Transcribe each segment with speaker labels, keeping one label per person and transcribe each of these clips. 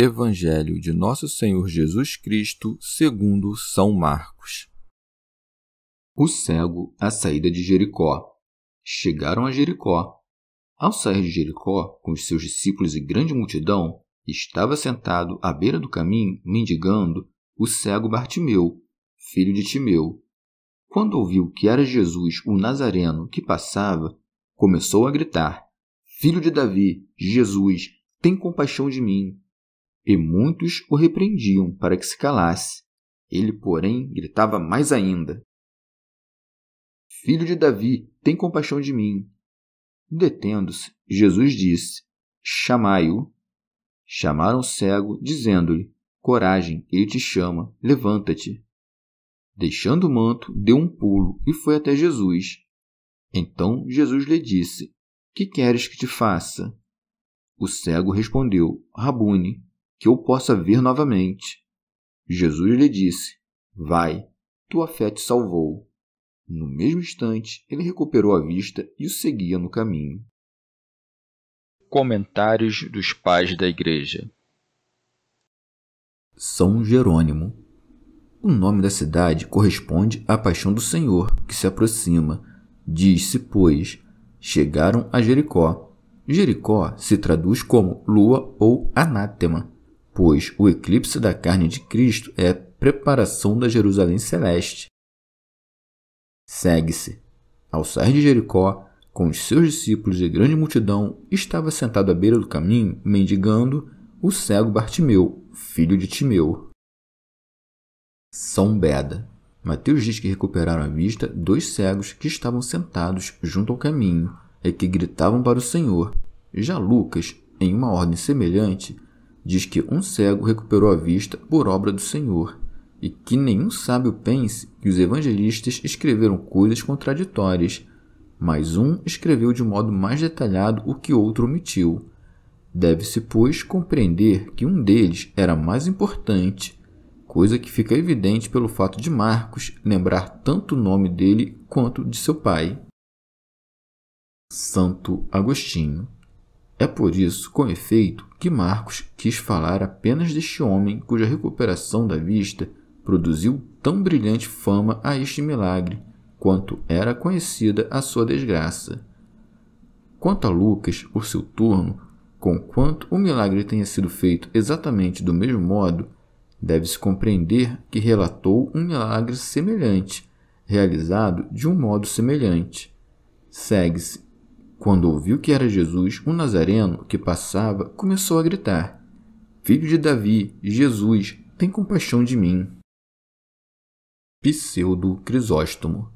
Speaker 1: Evangelho de Nosso Senhor Jesus Cristo, segundo São Marcos. O cego à saída de Jericó. Chegaram a Jericó. Ao sair de Jericó, com os seus discípulos e grande multidão, estava sentado à beira do caminho, mendigando, o cego Bartimeu, filho de Timeu. Quando ouviu que era Jesus, o Nazareno, que passava, começou a gritar: Filho de Davi, Jesus, tem compaixão de mim. E muitos o repreendiam para que se calasse. Ele, porém, gritava mais ainda: Filho de Davi, tem compaixão de mim. Detendo-se, Jesus disse: Chamai-o. Chamaram o cego, dizendo-lhe: Coragem, ele te chama, levanta-te. Deixando o manto, deu um pulo e foi até Jesus. Então Jesus lhe disse: Que queres que te faça? O cego respondeu: Rabune, que eu possa ver novamente. Jesus lhe disse: Vai, tua fé te salvou. No mesmo instante, ele recuperou a vista e o seguia no caminho.
Speaker 2: Comentários dos Pais da Igreja
Speaker 1: São Jerônimo O nome da cidade corresponde à paixão do Senhor, que se aproxima. Diz-se, pois, chegaram a Jericó. Jericó se traduz como lua ou anátema pois o eclipse da carne de Cristo é a preparação da Jerusalém celeste. Segue-se. Ao sair de Jericó, com os seus discípulos e grande multidão, estava sentado à beira do caminho, mendigando, o cego Bartimeu, filho de Timeu. São Beda. Mateus diz que recuperaram a vista dois cegos que estavam sentados junto ao caminho e que gritavam para o Senhor. Já Lucas, em uma ordem semelhante, diz que um cego recuperou a vista por obra do Senhor, e que nenhum sábio pense que os evangelistas escreveram coisas contraditórias, mas um escreveu de modo mais detalhado o que outro omitiu. Deve-se, pois, compreender que um deles era mais importante, coisa que fica evidente pelo fato de Marcos lembrar tanto o nome dele quanto de seu pai. Santo Agostinho é por isso, com efeito, que Marcos quis falar apenas deste homem cuja recuperação da vista produziu tão brilhante fama a este milagre, quanto era conhecida a sua desgraça. Quanto a Lucas, por seu turno, conquanto o milagre tenha sido feito exatamente do mesmo modo, deve-se compreender que relatou um milagre semelhante, realizado de um modo semelhante. Segue-se quando ouviu que era Jesus, um nazareno que passava, começou a gritar: Filho de Davi, Jesus, tem compaixão de mim. Pseudo Crisóstomo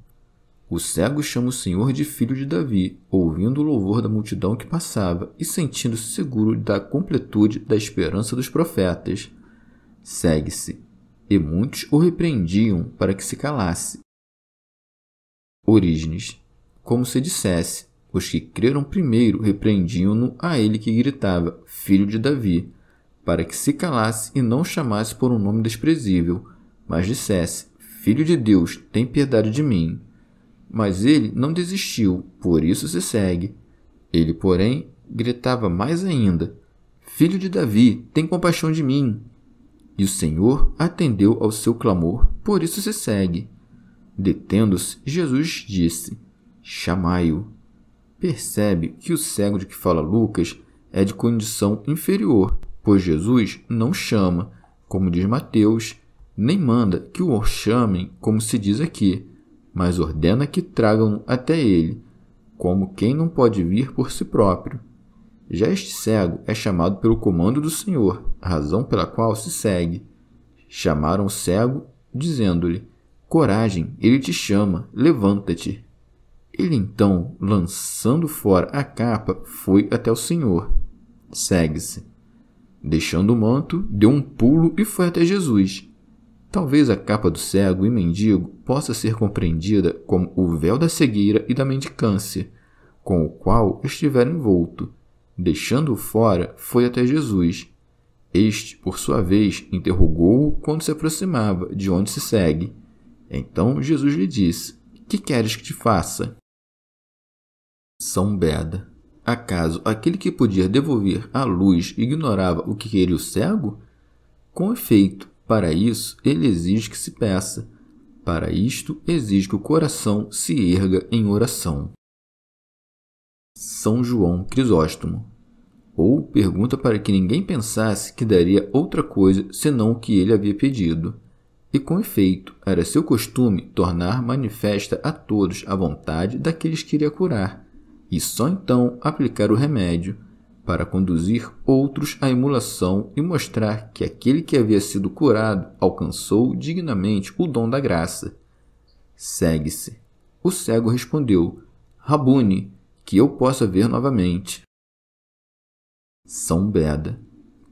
Speaker 1: O cego chama o Senhor de filho de Davi, ouvindo o louvor da multidão que passava e sentindo-se seguro da completude da esperança dos profetas. Segue-se, e muitos o repreendiam para que se calasse. Orígenes, como se dissesse, os que creram primeiro repreendiam-no a ele que gritava, filho de Davi, para que se calasse e não chamasse por um nome desprezível, mas dissesse, filho de Deus, tem piedade de mim. Mas ele não desistiu, por isso se segue. Ele, porém, gritava mais ainda, filho de Davi, tem compaixão de mim. E o Senhor atendeu ao seu clamor, por isso se segue. Detendo-se, Jesus disse, chamai-o percebe que o cego de que fala Lucas é de condição inferior pois Jesus não chama, como diz Mateus, nem manda que o chamem, como se diz aqui, mas ordena que tragam até ele, como quem não pode vir por si próprio. Já este cego é chamado pelo comando do Senhor, razão pela qual se segue. Chamaram o cego, dizendo-lhe: Coragem, ele te chama, levanta-te. Ele então, lançando fora a capa, foi até o Senhor. Segue-se. Deixando o manto, deu um pulo e foi até Jesus. Talvez a capa do cego e mendigo possa ser compreendida como o véu da cegueira e da mendicância, com o qual estivera envolto. Deixando-o fora, foi até Jesus. Este, por sua vez, interrogou-o quando se aproximava de onde se segue. Então Jesus lhe disse: Que queres que te faça? São Beda. Acaso aquele que podia devolver a luz ignorava o que queria o cego? Com efeito, para isso ele exige que se peça. Para isto exige que o coração se erga em oração. São João Crisóstomo. Ou pergunta para que ninguém pensasse que daria outra coisa senão o que ele havia pedido. E com efeito, era seu costume tornar manifesta a todos a vontade daqueles que iria curar e só então aplicar o remédio, para conduzir outros à emulação e mostrar que aquele que havia sido curado alcançou dignamente o dom da graça. Segue-se. O cego respondeu: Rabune, que eu possa ver novamente. São Beda.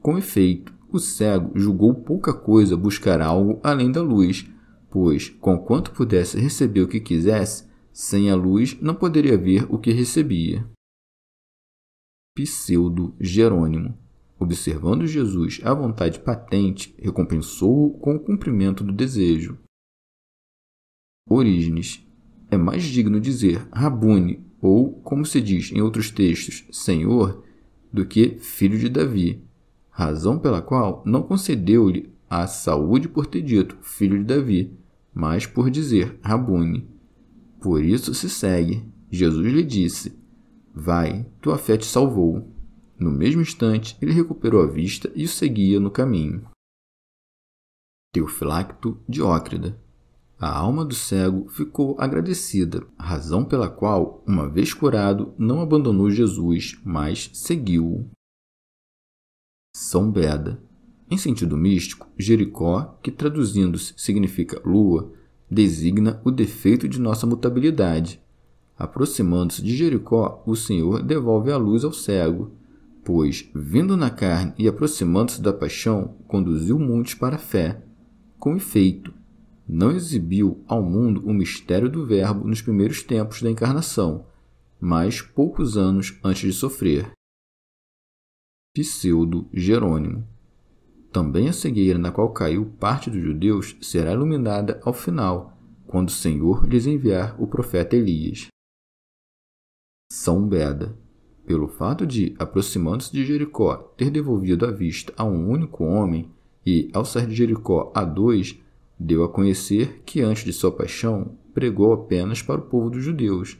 Speaker 1: Com efeito, o cego julgou pouca coisa buscar algo além da luz, pois, conquanto pudesse receber o que quisesse, sem a luz, não poderia ver o que recebia. Pseudo Jerônimo, observando Jesus à vontade patente, recompensou-o com o cumprimento do desejo. Orígenes. É mais digno dizer Rabune, ou, como se diz em outros textos, Senhor, do que filho de Davi, razão pela qual não concedeu-lhe a saúde por ter dito filho de Davi, mas por dizer Rabune. Por isso se segue. Jesus lhe disse: Vai, tua fé te salvou. No mesmo instante, ele recuperou a vista e o seguia no caminho. Teofilacto Diócrida. A alma do cego ficou agradecida, razão pela qual, uma vez curado, não abandonou Jesus, mas seguiu-o. São Beda. Em sentido místico, Jericó, que traduzindo-se significa lua, designa o defeito de nossa mutabilidade. Aproximando-se de Jericó, o Senhor devolve a luz ao cego, pois, vindo na carne e aproximando-se da paixão, conduziu muitos para a fé. Com efeito, não exibiu ao mundo o mistério do Verbo nos primeiros tempos da encarnação, mas poucos anos antes de sofrer. Pseudo Jerônimo também a cegueira na qual caiu parte dos judeus será iluminada ao final, quando o Senhor lhes enviar o profeta Elias. São Beda. Pelo fato de, aproximando-se de Jericó, ter devolvido a vista a um único homem, e, ao sair de Jericó a dois, deu a conhecer que, antes de sua paixão, pregou apenas para o povo dos judeus,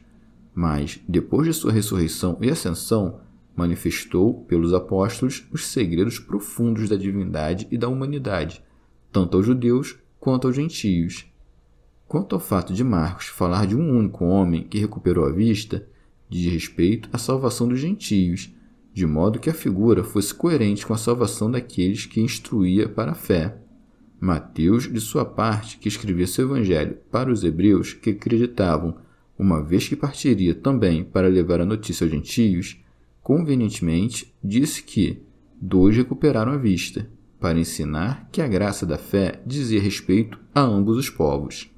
Speaker 1: mas, depois de sua ressurreição e ascensão, manifestou pelos apóstolos os segredos profundos da divindade e da humanidade, tanto aos judeus quanto aos gentios. Quanto ao fato de Marcos falar de um único homem que recuperou a vista, diz respeito à salvação dos gentios, de modo que a figura fosse coerente com a salvação daqueles que instruía para a fé. Mateus, de sua parte, que escrevia seu evangelho para os hebreus que acreditavam, uma vez que partiria também para levar a notícia aos gentios, convenientemente, disse que dois recuperaram a vista, para ensinar que a graça da fé dizia respeito a ambos os povos.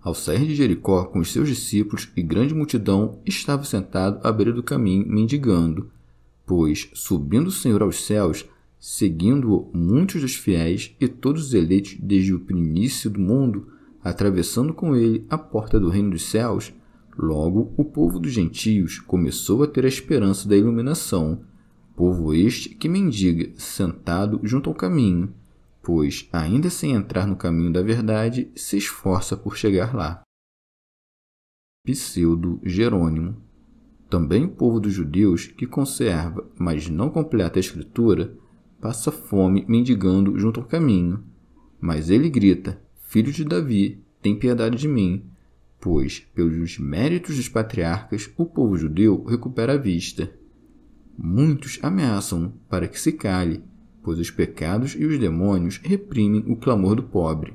Speaker 1: Ao sair de Jericó com os seus discípulos e grande multidão, estava sentado à beira do caminho mendigando, pois, subindo o Senhor aos céus, seguindo-o muitos dos fiéis e todos os eleitos desde o início do mundo, atravessando com ele a porta do reino dos céus, Logo, o povo dos gentios começou a ter a esperança da iluminação, povo este que mendiga sentado junto ao caminho, pois, ainda sem entrar no caminho da verdade, se esforça por chegar lá. Pseudo Jerônimo. Também o povo dos judeus que conserva, mas não completa a Escritura, passa fome mendigando junto ao caminho. Mas ele grita: Filho de Davi, tem piedade de mim. Pois, pelos méritos dos patriarcas, o povo judeu recupera a vista. Muitos ameaçam para que se cale, pois os pecados e os demônios reprimem o clamor do pobre.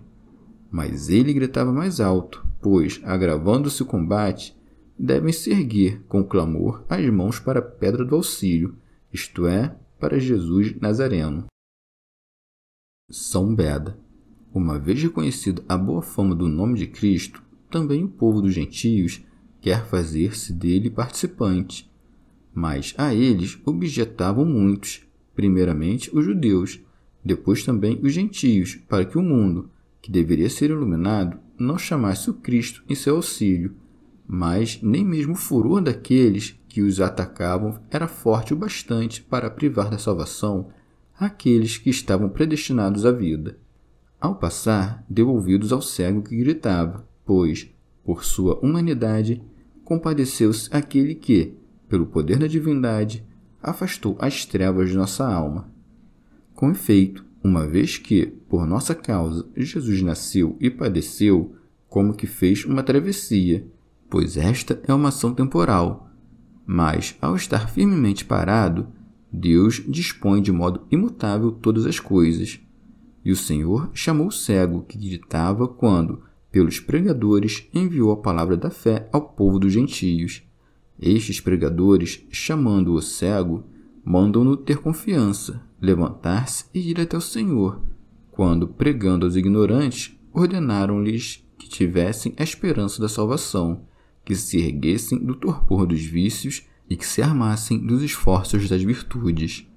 Speaker 1: Mas ele gritava mais alto, pois, agravando-se o combate, devem se erguer com clamor as mãos para a pedra do auxílio, isto é, para Jesus Nazareno. São Beda. Uma vez reconhecida a boa fama do nome de Cristo, também o povo dos gentios quer fazer-se dele participante. Mas a eles objetavam muitos, primeiramente os judeus, depois também os gentios, para que o mundo, que deveria ser iluminado, não chamasse o Cristo em seu auxílio, mas nem mesmo o furor daqueles que os atacavam era forte o bastante para privar da salvação aqueles que estavam predestinados à vida. Ao passar, deu ouvidos ao cego que gritava, pois, por sua humanidade, compadeceu-se aquele que, pelo poder da divindade, afastou as trevas de nossa alma. Com efeito, uma vez que, por nossa causa, Jesus nasceu e padeceu, como que fez uma travessia, pois esta é uma ação temporal. Mas, ao estar firmemente parado, Deus dispõe de modo imutável todas as coisas. E o Senhor chamou o cego que gritava quando, pelos pregadores, enviou a palavra da fé ao povo dos gentios. Estes pregadores, chamando o cego, mandam-no ter confiança, levantar-se e ir até o Senhor, quando, pregando aos ignorantes, ordenaram-lhes que tivessem a esperança da salvação que se erguessem do torpor dos vícios e que se armassem dos esforços das virtudes.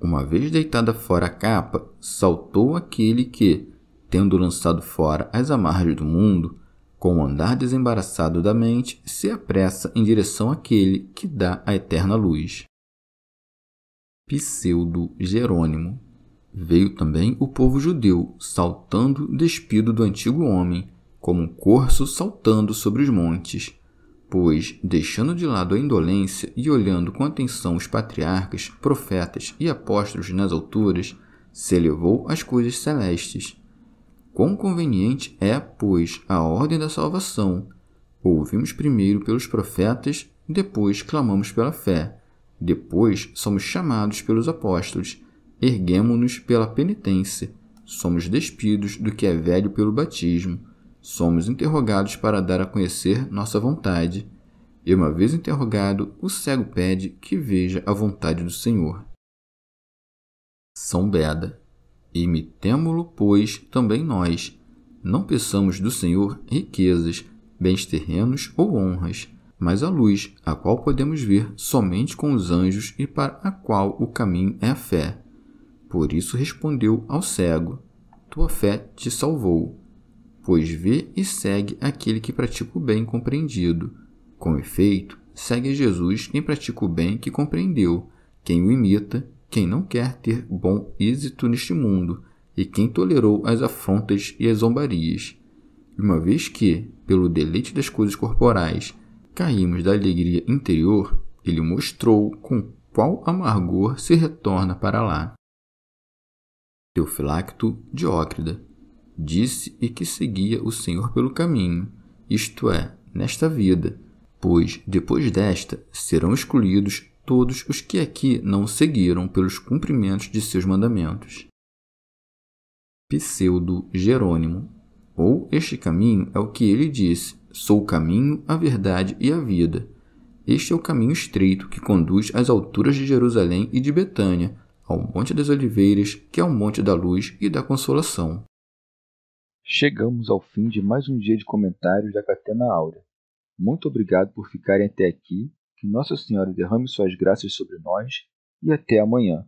Speaker 1: Uma vez deitada fora a capa, saltou aquele que, tendo lançado fora as amarras do mundo, com o andar desembaraçado da mente, se apressa em direção àquele que dá a eterna luz. Pseudo Jerônimo. Veio também o povo judeu, saltando despido do antigo homem, como um corso saltando sobre os montes. Pois, deixando de lado a indolência e olhando com atenção os patriarcas, profetas e apóstolos nas alturas, se elevou às coisas celestes. Quão conveniente é, pois, a ordem da salvação. Ouvimos primeiro pelos profetas, depois clamamos pela fé, depois somos chamados pelos apóstolos, erguemo-nos pela penitência, somos despidos do que é velho pelo batismo somos interrogados para dar a conhecer nossa vontade, e uma vez interrogado, o cego pede que veja a vontade do Senhor. São Beda. Imitemo-lo, pois, também nós. Não peçamos do Senhor riquezas, bens terrenos ou honras, mas a luz, a qual podemos ver somente com os anjos e para a qual o caminho é a fé. Por isso respondeu ao cego: Tua fé te salvou pois vê e segue aquele que pratica o bem compreendido. Com efeito, segue Jesus quem pratica o bem que compreendeu, quem o imita, quem não quer ter bom êxito neste mundo, e quem tolerou as afrontas e as zombarias. Uma vez que, pelo deleite das coisas corporais, caímos da alegria interior, ele mostrou com qual amargor se retorna para lá. Teofilacto Diócrida disse e que seguia o Senhor pelo caminho, isto é, nesta vida, pois depois desta serão excluídos todos os que aqui não seguiram pelos cumprimentos de seus mandamentos. Pseudo Jerônimo, ou este caminho é o que ele disse: sou o caminho, a verdade e a vida. Este é o caminho estreito que conduz às alturas de Jerusalém e de Betânia, ao Monte das Oliveiras, que é o Monte da Luz e da Consolação.
Speaker 2: Chegamos ao fim de mais um dia de comentários da Catena Áurea. Muito obrigado por ficarem até aqui. Que Nossa Senhora derrame suas graças sobre nós e até amanhã.